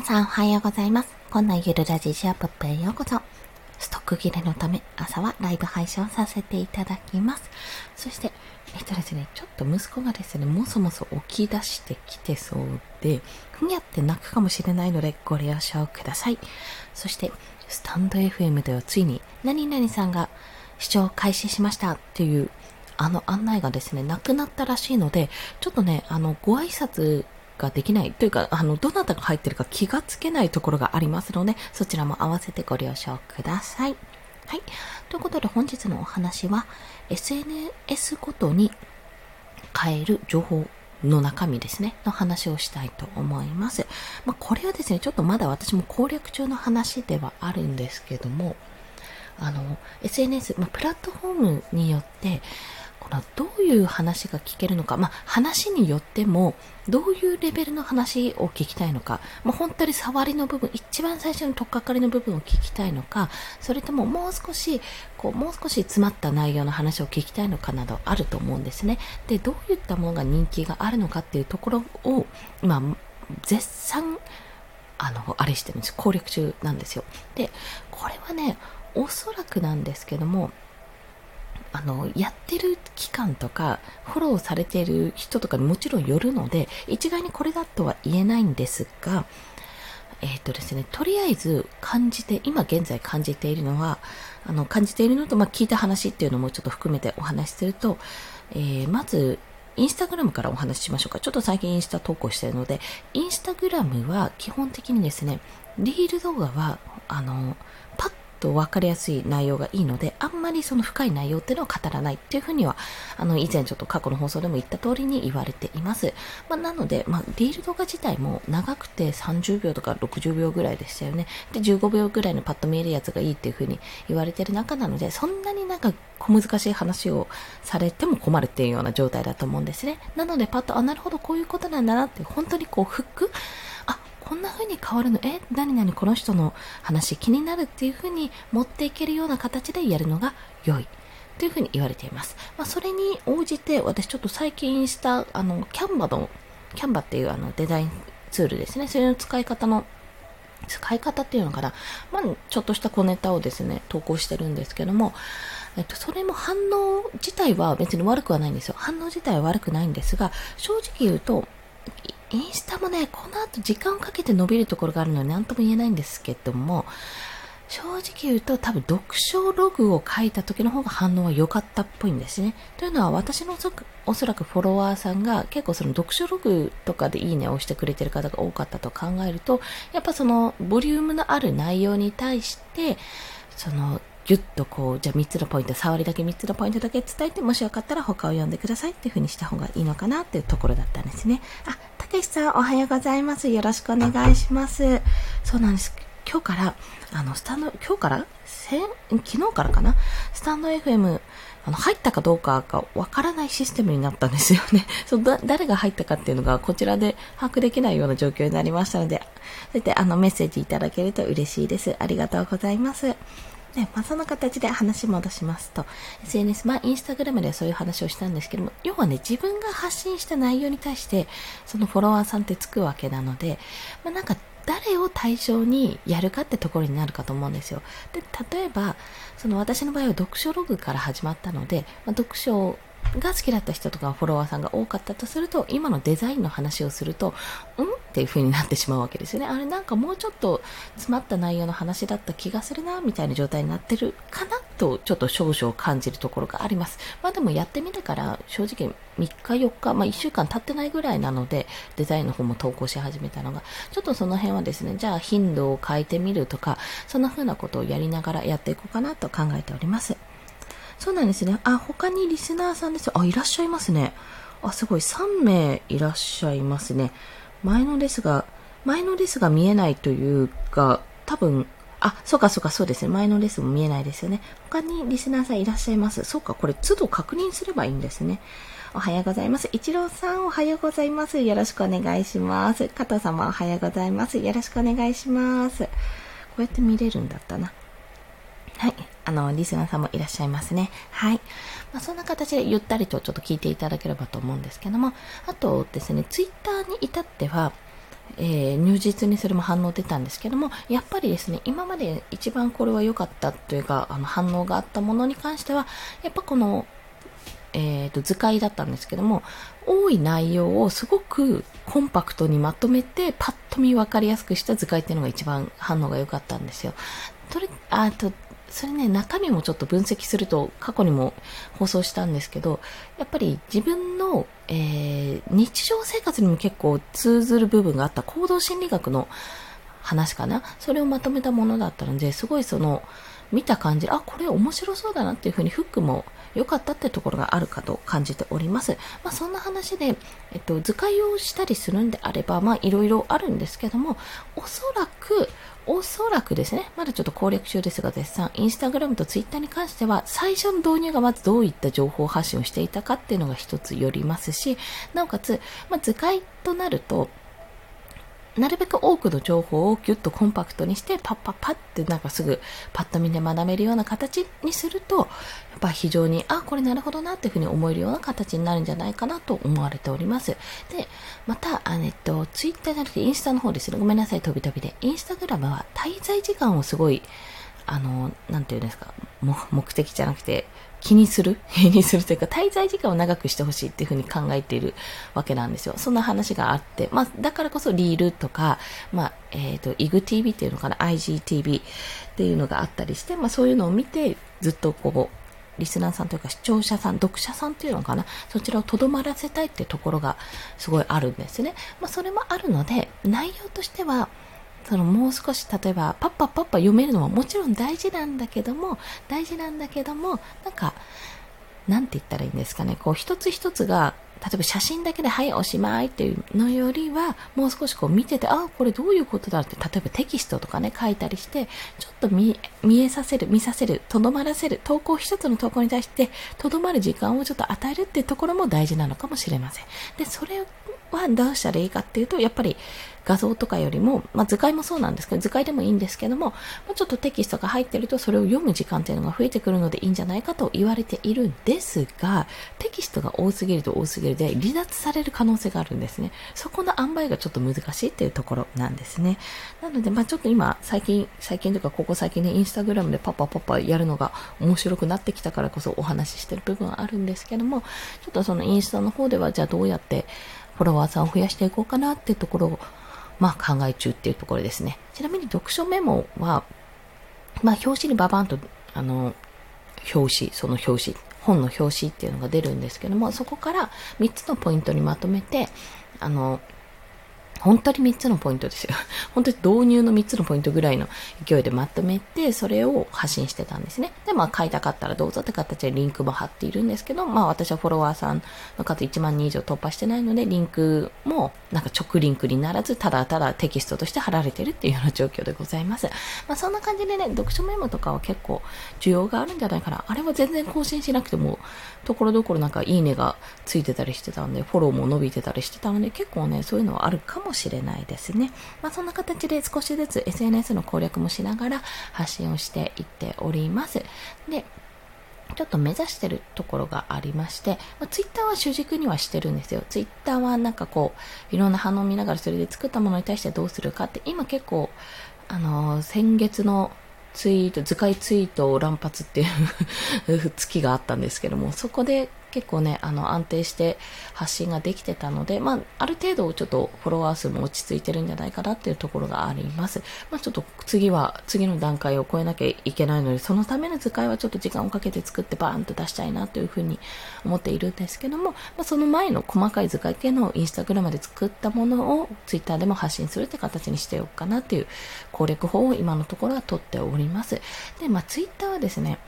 皆さんおはようございます。こんなゆるラジシアップへようこそ。ストック切れのため朝はライブ配信をさせていただきます。そして、えっとですね、ちょっと息子がですね、もそもそ起き出してきてそうで、ふにゃって泣くかもしれないのでご了承ください。そして、スタンド FM ではついに、何々さんが視聴開始しましたっていうあの案内がですね、なくなったらしいので、ちょっとね、あの、ご挨拶ができないというか、あの、どなたが入ってるか気がつけないところがありますので、そちらも合わせてご了承ください。はい。ということで本日のお話は、SNS ごとに変える情報の中身ですね、の話をしたいと思います。まあ、これはですね、ちょっとまだ私も攻略中の話ではあるんですけども、あの、SNS、まあ、プラットフォームによって、このどういう話が聞けるのか、まあ、話によっても、どういうレベルの話を聞きたいのか、まあ、本当に触りの部分、一番最初の取っかかりの部分を聞きたいのか、それとももう少し、こう、もう少し詰まった内容の話を聞きたいのかなどあると思うんですね。で、どういったものが人気があるのかっていうところを、今、絶賛、あの、あれしてるんです。攻略中なんですよ。で、これはね、おそらくなんですけども、あの、やってる期間とか、フォローされてる人とかにもちろんよるので、一概にこれだとは言えないんですが、えっ、ー、とですね、とりあえず感じて、今現在感じているのは、あの、感じているのと、まあ、聞いた話っていうのもちょっと含めてお話しすると、えー、まず、インスタグラムからお話ししましょうか。ちょっと最近インスタ投稿してるので、インスタグラムは基本的にですね、リール動画は、あの、パッと分かりやすい内容がいいので、あんまりその深い内容っていうのを語らないっていうふうには、あの、以前ちょっと過去の放送でも言った通りに言われています。まあ、なので、まあ、リール動画自体も長くて30秒とか60秒ぐらいでしたよね。で、15秒ぐらいのパッと見えるやつがいいっていうふうに言われてる中なので、そんなになんか小難しい話をされても困るっていうような状態だと思うんですね。なので、パッと、あ、なるほど、こういうことなんだなって、本当にこう、フックこんな風に変わるの？え何々この人の話気になるっていう風に持っていけるような形でやるのが良いという風に言われています。まあ、それに応じて私ちょっと最近したあのキャンバのキャンバっていうあのデザインツールですね。それの使い方の使い方っていうのかな。まあ、ちょっとした小ネタをですね、投稿してるんですけども、えっと、それも反応自体は別に悪くはないんですよ。反応自体は悪くないんですが、正直言うと、インスタもね、この後時間をかけて伸びるところがあるので何とも言えないんですけども、正直言うと多分読書ログを書いた時の方が反応は良かったっぽいんですね。というのは私のおそらくフォロワーさんが結構その読書ログとかでいいねを押してくれてる方が多かったと考えると、やっぱそのボリュームのある内容に対して、そのぎゅっとこう、じゃあ3つのポイント、触りだけ3つのポイントだけ伝えて、もしよかったら他を読んでくださいっていう風にした方がいいのかなっていうところだったんですね。あ、たけしさんおはようございます。よろしくお願いします。そうなんです。今日から、あの、スタンド、今日から？先、昨日からかな？スタンド FM、あの、入ったかどうかがわからないシステムになったんですよね。そうだ、誰が入ったかっていうのがこちらで把握できないような状況になりましたので、そうやってあの、メッセージいただけると嬉しいです。ありがとうございます。で、まあ、その形で話戻しますと、SNS、まあ、インスタグラムではそういう話をしたんですけども、要はね、自分が発信した内容に対して、そのフォロワーさんってつくわけなので、まあ、なんか、誰を対象にやるかってところになるかと思うんですよ。で、例えば、その私の場合は読書ログから始まったので、まあ、読書が好きだった人とかフォロワーさんが多かったとすると、今のデザインの話をすると、うんっていう風になってしまうわけですよね。あれなんかもうちょっと詰まった内容の話だった気がするな、みたいな状態になってるかなと、ちょっと少々感じるところがあります。まあでもやってみてから正直3日4日、まあ1週間経ってないぐらいなので、デザインの方も投稿し始めたのが、ちょっとその辺はですね、じゃあ頻度を変えてみるとか、そんな風なことをやりながらやっていこうかなと考えております。そうなんですね。あ、他にリスナーさんですあ、いらっしゃいますね。あ、すごい。3名いらっしゃいますね。前のレスが、前のレスが見えないというか、多分、あ、そうかそうかそうですね。前のレスも見えないですよね。他にリスナーさんいらっしゃいます。そうか、これ都度確認すればいいんですね。おはようございます。一郎さんおはようございます。よろしくお願いします。加藤様おはようございます。よろしくお願いします。こうやって見れるんだったな。はい。あの、リスナーさんもいらっしゃいますね。はい。まあ、そんな形でゆったりとちょっと聞いていただければと思うんですけども、あとですね、ツイッターに至っては、えー、如実にそれも反応出たんですけども、やっぱりですね、今まで一番これは良かったというか、あの反応があったものに関しては、やっぱこの、えーと、図解だったんですけども、多い内容をすごくコンパクトにまとめて、パッと見分かりやすくした図解っていうのが一番反応が良かったんですよ。とれあとそれね、中身もちょっと分析すると、過去にも放送したんですけど、やっぱり自分の、えー、日常生活にも結構通ずる部分があった行動心理学の話かな。それをまとめたものだったので、すごいその、見た感じ、あ、これ面白そうだなっていうふうにフックも良かったってところがあるかと感じております。まあ、そんな話で、えっと、図解をしたりするんであれば、まあ、いろいろあるんですけども、おそらく、おそらくですね、まだちょっと攻略中ですが絶賛、インスタグラムとツイッターに関しては、最初の導入がまずどういった情報発信をしていたかっていうのが一つよりますし、なおかつ、まあ、図解となると、なるべく多くの情報をギュッとコンパクトにして、パッパッパッってなんかすぐパッと見で学べるような形にすると、やっぱ非常に、あ、これなるほどなっていうふうに思えるような形になるんじゃないかなと思われております。で、また、あえっと、ツイッターじゃなくてインスタの方ですね。ごめんなさい、飛び飛びで。インスタグラムは滞在時間をすごい、あの、なんていうんですか、目的じゃなくて、気にする？気にするというか、滞在時間を長くしてほしいっていうふうに考えているわけなんですよ。そんな話があって、まあ、だからこそリールとか、まあ、えっ、ー、と、IGTV っていうのかな、IGTV っていうのがあったりして、まあ、そういうのを見て、ずっとこう、リスナーさんというか視聴者さん、読者さんっていうのかな、そちらをとどまらせたいっていうところがすごいあるんですね。まあ、それもあるので、内容としては、そのもう少し例えばパッパパッパ読めるのはもちろん大事なんだけども大事なんだけどもなんかなんて言ったらいいんですかね。こう一つ一つが例えば写真だけではいおしまいっていうのよりはもう少しこう見ててああこれどういうことだって例えばテキストとかね書いたりしてちょっと見えさせる見させるとどまらせる投稿一つの投稿に対してとどまる時間をちょっと与えるっていうところも大事なのかもしれません。でそれはどうしたらいいかっていうとやっぱり画像とかよりも、まあ、図解もそうなんですけど、図解でもいいんですけども、もうちょっとテキストが入ってるとそれを読む時間っていうのが増えてくるのでいいんじゃないかと言われているんですが、テキストが多すぎると多すぎるで離脱される可能性があるんですね。そこの塩梅がちょっと難しいっていうところなんですね。なので、まあちょっと今、最近、最近というかここ最近ね、インスタグラムでパパパパやるのが面白くなってきたからこそお話ししてる部分はあるんですけども、ちょっとそのインスタの方ではじゃあどうやってフォロワーさんを増やしていこうかなっていうところをまあ、考え中っていうところですね。ちなみに読書メモは、まあ、表紙にババンと、あの、表紙、その表紙、本の表紙っていうのが出るんですけども、そこから3つのポイントにまとめて、あの、本当に3つのポイントですよ。本当に導入の3つのポイントぐらいの勢いでまとめて、それを発信してたんですね。で、まあ買いたかったらどうぞって形でリンクも貼っているんですけど、まあ私はフォロワーさんの数1万人以上突破してないので、リンクもなんか直リンクにならず、ただただテキストとして貼られてるっていうような状況でございます。まあそんな感じでね、読書メモとかは結構需要があるんじゃないかな。あれは全然更新しなくても、ところどころなんかいいねがついてたりしてたんで、フォローも伸びてたりしてたので、結構ね、そういうのはあるかももしれないですね。まあそんな形で少しずつ SNS の攻略もしながら発信をしていっております。で、ちょっと目指してるところがありまして、まあ、ツイッターは主軸にはしてるんですよ。ツイッターはなんかこう、いろんな反応を見ながらそれで作ったものに対してどうするかって、今結構、あのー、先月のツイート、図解ツイートを乱発っていう 月があったんですけども、そこで結構ね、あの、安定して発信ができてたので、まあ、ある程度ちょっとフォロワー数も落ち着いてるんじゃないかなっていうところがあります。まあ、ちょっと次は、次の段階を超えなきゃいけないので、そのための図解はちょっと時間をかけて作ってバーンと出したいなというふうに思っているんですけども、まあ、その前の細かい図解っていうのをインスタグラムで作ったものをツイッターでも発信するって形にしておくかなっていう攻略法を今のところは取っております。で、まあ、ツイッターはですね、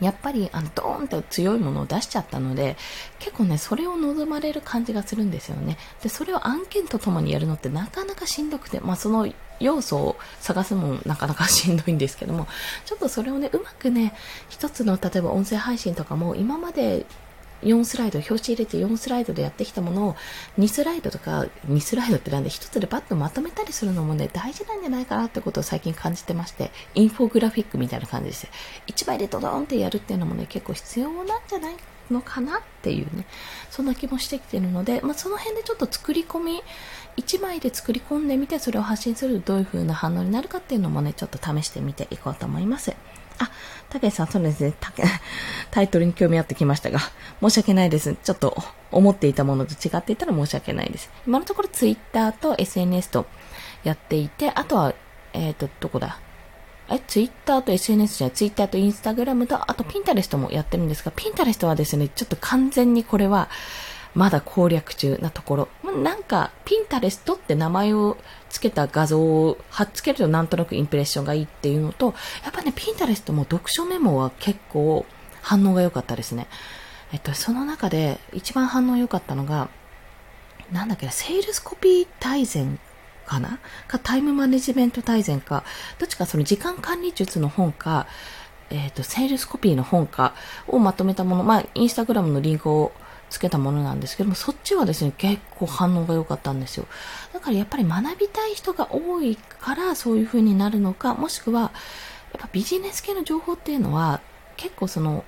やっぱりあのドーンと強いものを出しちゃったので結構ねそれを望まれる感じがするんですよね。でそれを案件とともにやるのってなかなかしんどくてまあその要素を探すもなかなか しんどいんですけどもちょっとそれをねうまくね一つの例えば音声配信とかも今まで4スライド、表紙入れて4スライドでやってきたものを2スライドとか、2スライドってなんで1つでパッとまとめたりするのもね、大事なんじゃないかなってことを最近感じてまして、インフォグラフィックみたいな感じです。1枚でドドーンってやるっていうのもね、結構必要なんじゃないのかなっていうね、そんな気もしてきてるので、まあ、その辺でちょっと作り込み、1枚で作り込んでみて、それを発信するとどういう風な反応になるかっていうのもね、ちょっと試してみていこうと思います。あ、たけしさん、そうですね、たけタイトルに興味あってきましたが、申し訳ないです。ちょっと思っていたものと違っていたら申し訳ないです。今のところ Twitter と SNS とやっていて、あとは、えっ、ー、と、どこだ？え、ツイッターと SNS じゃない、ツイッターとインスタグラムと、あとピンタレストもやってるんですが、ピンタレストはですね、ちょっと完全にこれは、まだ攻略中なところ。なんか、ピンタレストって名前を付けた画像を貼っつけるとなんとなくインプレッションがいいっていうのと、やっぱね、ピンタレストも読書メモは結構反応が良かったですね。えっと、その中で一番反応良かったのが、なんだっけな、セールスコピー大全かな？か、タイムマネジメント大全か、どっちかその時間管理術の本か、えっ、ー、と、セールスコピーの本かをまとめたもの、まあ、インスタグラムのリンクをつけたものなんですけども、そっちはですね、結構反応が良かったんですよ。だからやっぱり学びたい人が多いからそういう風になるのか、もしくは、やっぱビジネス系の情報っていうのは、結構その、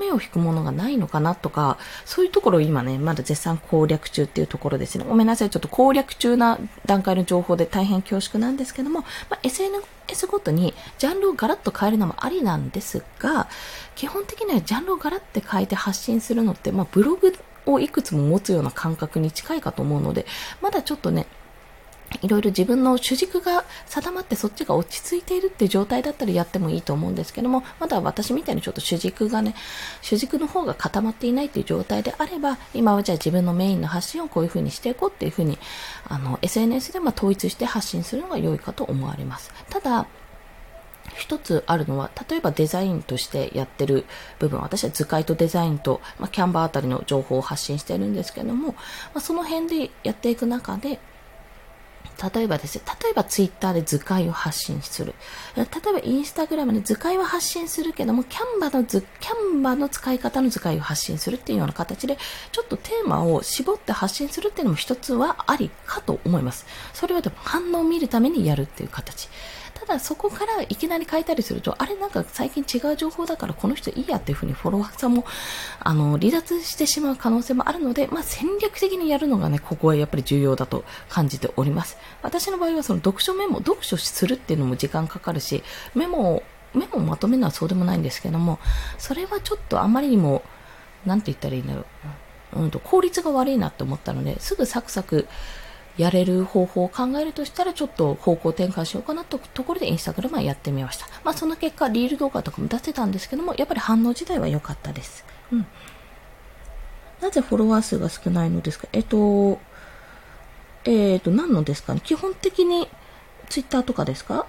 目を引くものがないのかなとか、そういうところを今ね、まだ絶賛攻略中っていうところですね。ごめんなさい。ちょっと攻略中な段階の情報で大変恐縮なんですけども、まあ、SNS ごとにジャンルをガラッと変えるのもありなんですが、基本的にはジャンルをガラッて変えて発信するのって、まあ、ブログをいくつも持つような感覚に近いかと思うので、まだちょっとね、いろいろ自分の主軸が定まってそっちが落ち着いているっていう状態だったらやってもいいと思うんですけども、まだ私みたいにちょっと主軸がね、主軸の方が固まっていないっていう状態であれば、今はじゃあ自分のメインの発信をこういう風にしていこうっていう風に、あの、SNS でま統一して発信するのが良いかと思われます。ただ、一つあるのは、例えばデザインとしてやってる部分、私は図解とデザインと、まあ、キャンバーあたりの情報を発信してるんですけども、まあ、その辺でやっていく中で、例えばですよ、例えばツイッターで図解を発信する。例えばインスタグラムで図解は発信するけども、キャンバの図、キャンバの使い方の図解を発信するっていうような形で、ちょっとテーマを絞って発信するっていうのも一つはありかと思います。それはでも反応を見るためにやるっていう形。ただそこからいきなり変えたりすると、あれなんか最近違う情報だからこの人いいやっていうふうにフォロワーさんも、あの、離脱してしまう可能性もあるので、まあ戦略的にやるのがね、ここはやっぱり重要だと感じております。私の場合はその読書メモ、読書するっていうのも時間かかるし、メモを、メモをまとめるのはそうでもないんですけども、それはちょっとあまりにも、なんて言ったらいいんだろう。うんと、効率が悪いなって思ったので、すぐサクサクやれる方法を考えるとしたら、ちょっと方向転換しようかなとところでインスタグラムはやってみました。まあその結果、リール動画とかも出せたんですけども、やっぱり反応自体は良かったです。うん。なぜフォロワー数が少ないのですか？えっと、えっと、何のですかね？基本的にツイッターとかですか？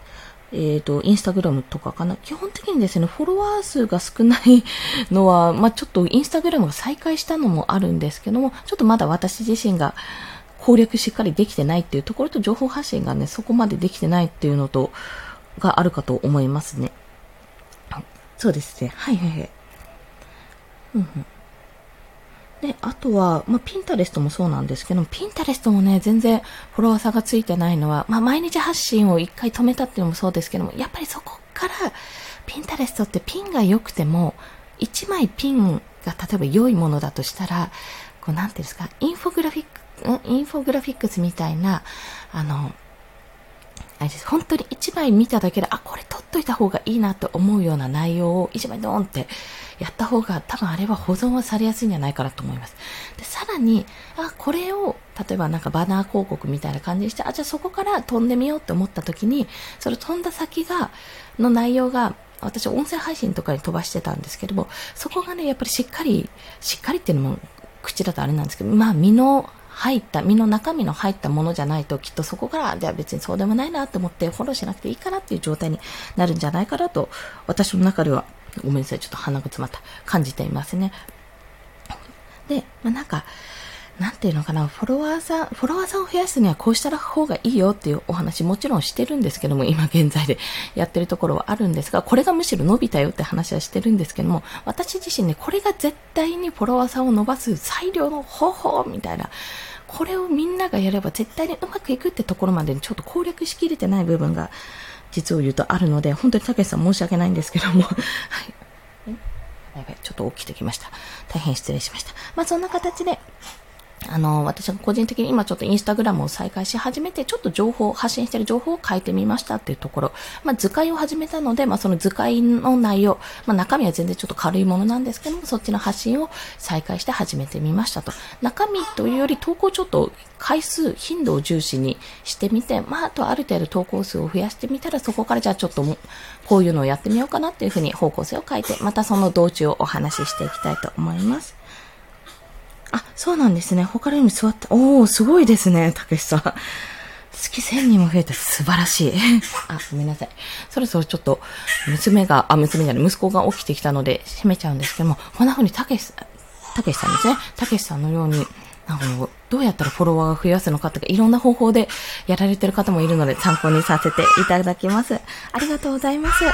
えっ、ー、と、インスタグラムとかかな？基本的にですね、フォロワー数が少ないのは、まあ、ちょっとインスタグラムが再開したのもあるんですけども、ちょっとまだ私自身が、攻略しっかりできてないっていうところと情報発信がね、そこまでできてないっていうのと、があるかと思いますね。そうですね。はいはいはい。うんうん。で、あとは、まあ、ピンタレストもそうなんですけど、ピンタレストもね、全然フォロワー差がついてないのは、まあ、毎日発信を一回止めたっていうのもそうですけども、やっぱりそこから、ピンタレストってピンが良くても、1枚ピンが例えば良いものだとしたら、こう、なんていうんですか、インフォグラフィックインフォグラフィックスみたいな、あの、あれです。本当に一枚見ただけで、あ、これ撮っといた方がいいなと思うような内容を一枚ドーンってやった方が、多分あれは保存はされやすいんじゃないかなと思います。で、さらに、あ、これを、例えばなんかバナー広告みたいな感じにして、あ、じゃあそこから飛んでみようって思った時に、それ飛んだ先が、の内容が、私音声配信とかに飛ばしてたんですけども、そこがね、やっぱりしっかり、しっかりっていうのも口だとあれなんですけど、まあ身の入った、身の中身の入ったものじゃないと、きっとそこから、じゃあ別にそうでもないなと思ってフォローしなくていいかなっていう状態になるんじゃないかなと、私の中では、ごめんなさい、ちょっと鼻が詰まった、感じていますね。で、まあ、なんか、なんていうのかな、フォロワーさん、フォロワーさんを増やすにはこうした方がいいよっていうお話もちろんしてるんですけども、今現在でやってるところはあるんですが、これがむしろ伸びたよって話はしてるんですけども、私自身ね、これが絶対にフォロワーさんを伸ばす最良の方法みたいな、これをみんながやれば絶対にうまくいくってところまでにちょっと攻略しきれてない部分が実を言うとあるので、本当にたけしさん申し訳ないんですけども、はい。やばい、ちょっと起きてきました。大変失礼しました。まあ、そんな形で、あの、私が個人的に今ちょっとインスタグラムを再開し始めて、ちょっと情報、発信してる情報を書いてみましたっていうところ、まあ、図解を始めたので、まあ、その図解の内容、まあ、中身は全然ちょっと軽いものなんですけども、そっちの発信を再開して始めてみましたと。中身というより投稿ちょっと回数、頻度を重視にしてみて、まあ、あとある程度投稿数を増やしてみたら、そこからじゃあちょっとこういうのをやってみようかなっていうふうに方向性を変えて、またその道中をお話ししていきたいと思います。あ、そうなんですね。他のように座って、おー、すごいですね、たけしさん。月1000人も増えて素晴らしい。あ、ごめんなさい。そろそろちょっと、娘が、あ、娘じゃない、息子が起きてきたので、閉めちゃうんですけども、こんな風にたけし、たけしさんですね。たけしさんのように、なんかどうやったらフォロワーが増やすのかとか、いろんな方法でやられてる方もいるので参考にさせていただきます。ありがとうございます。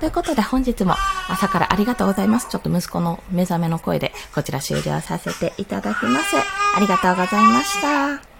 ということで本日も朝からありがとうございます。ちょっと息子の目覚めの声でこちら終了させていただきます。ありがとうございました。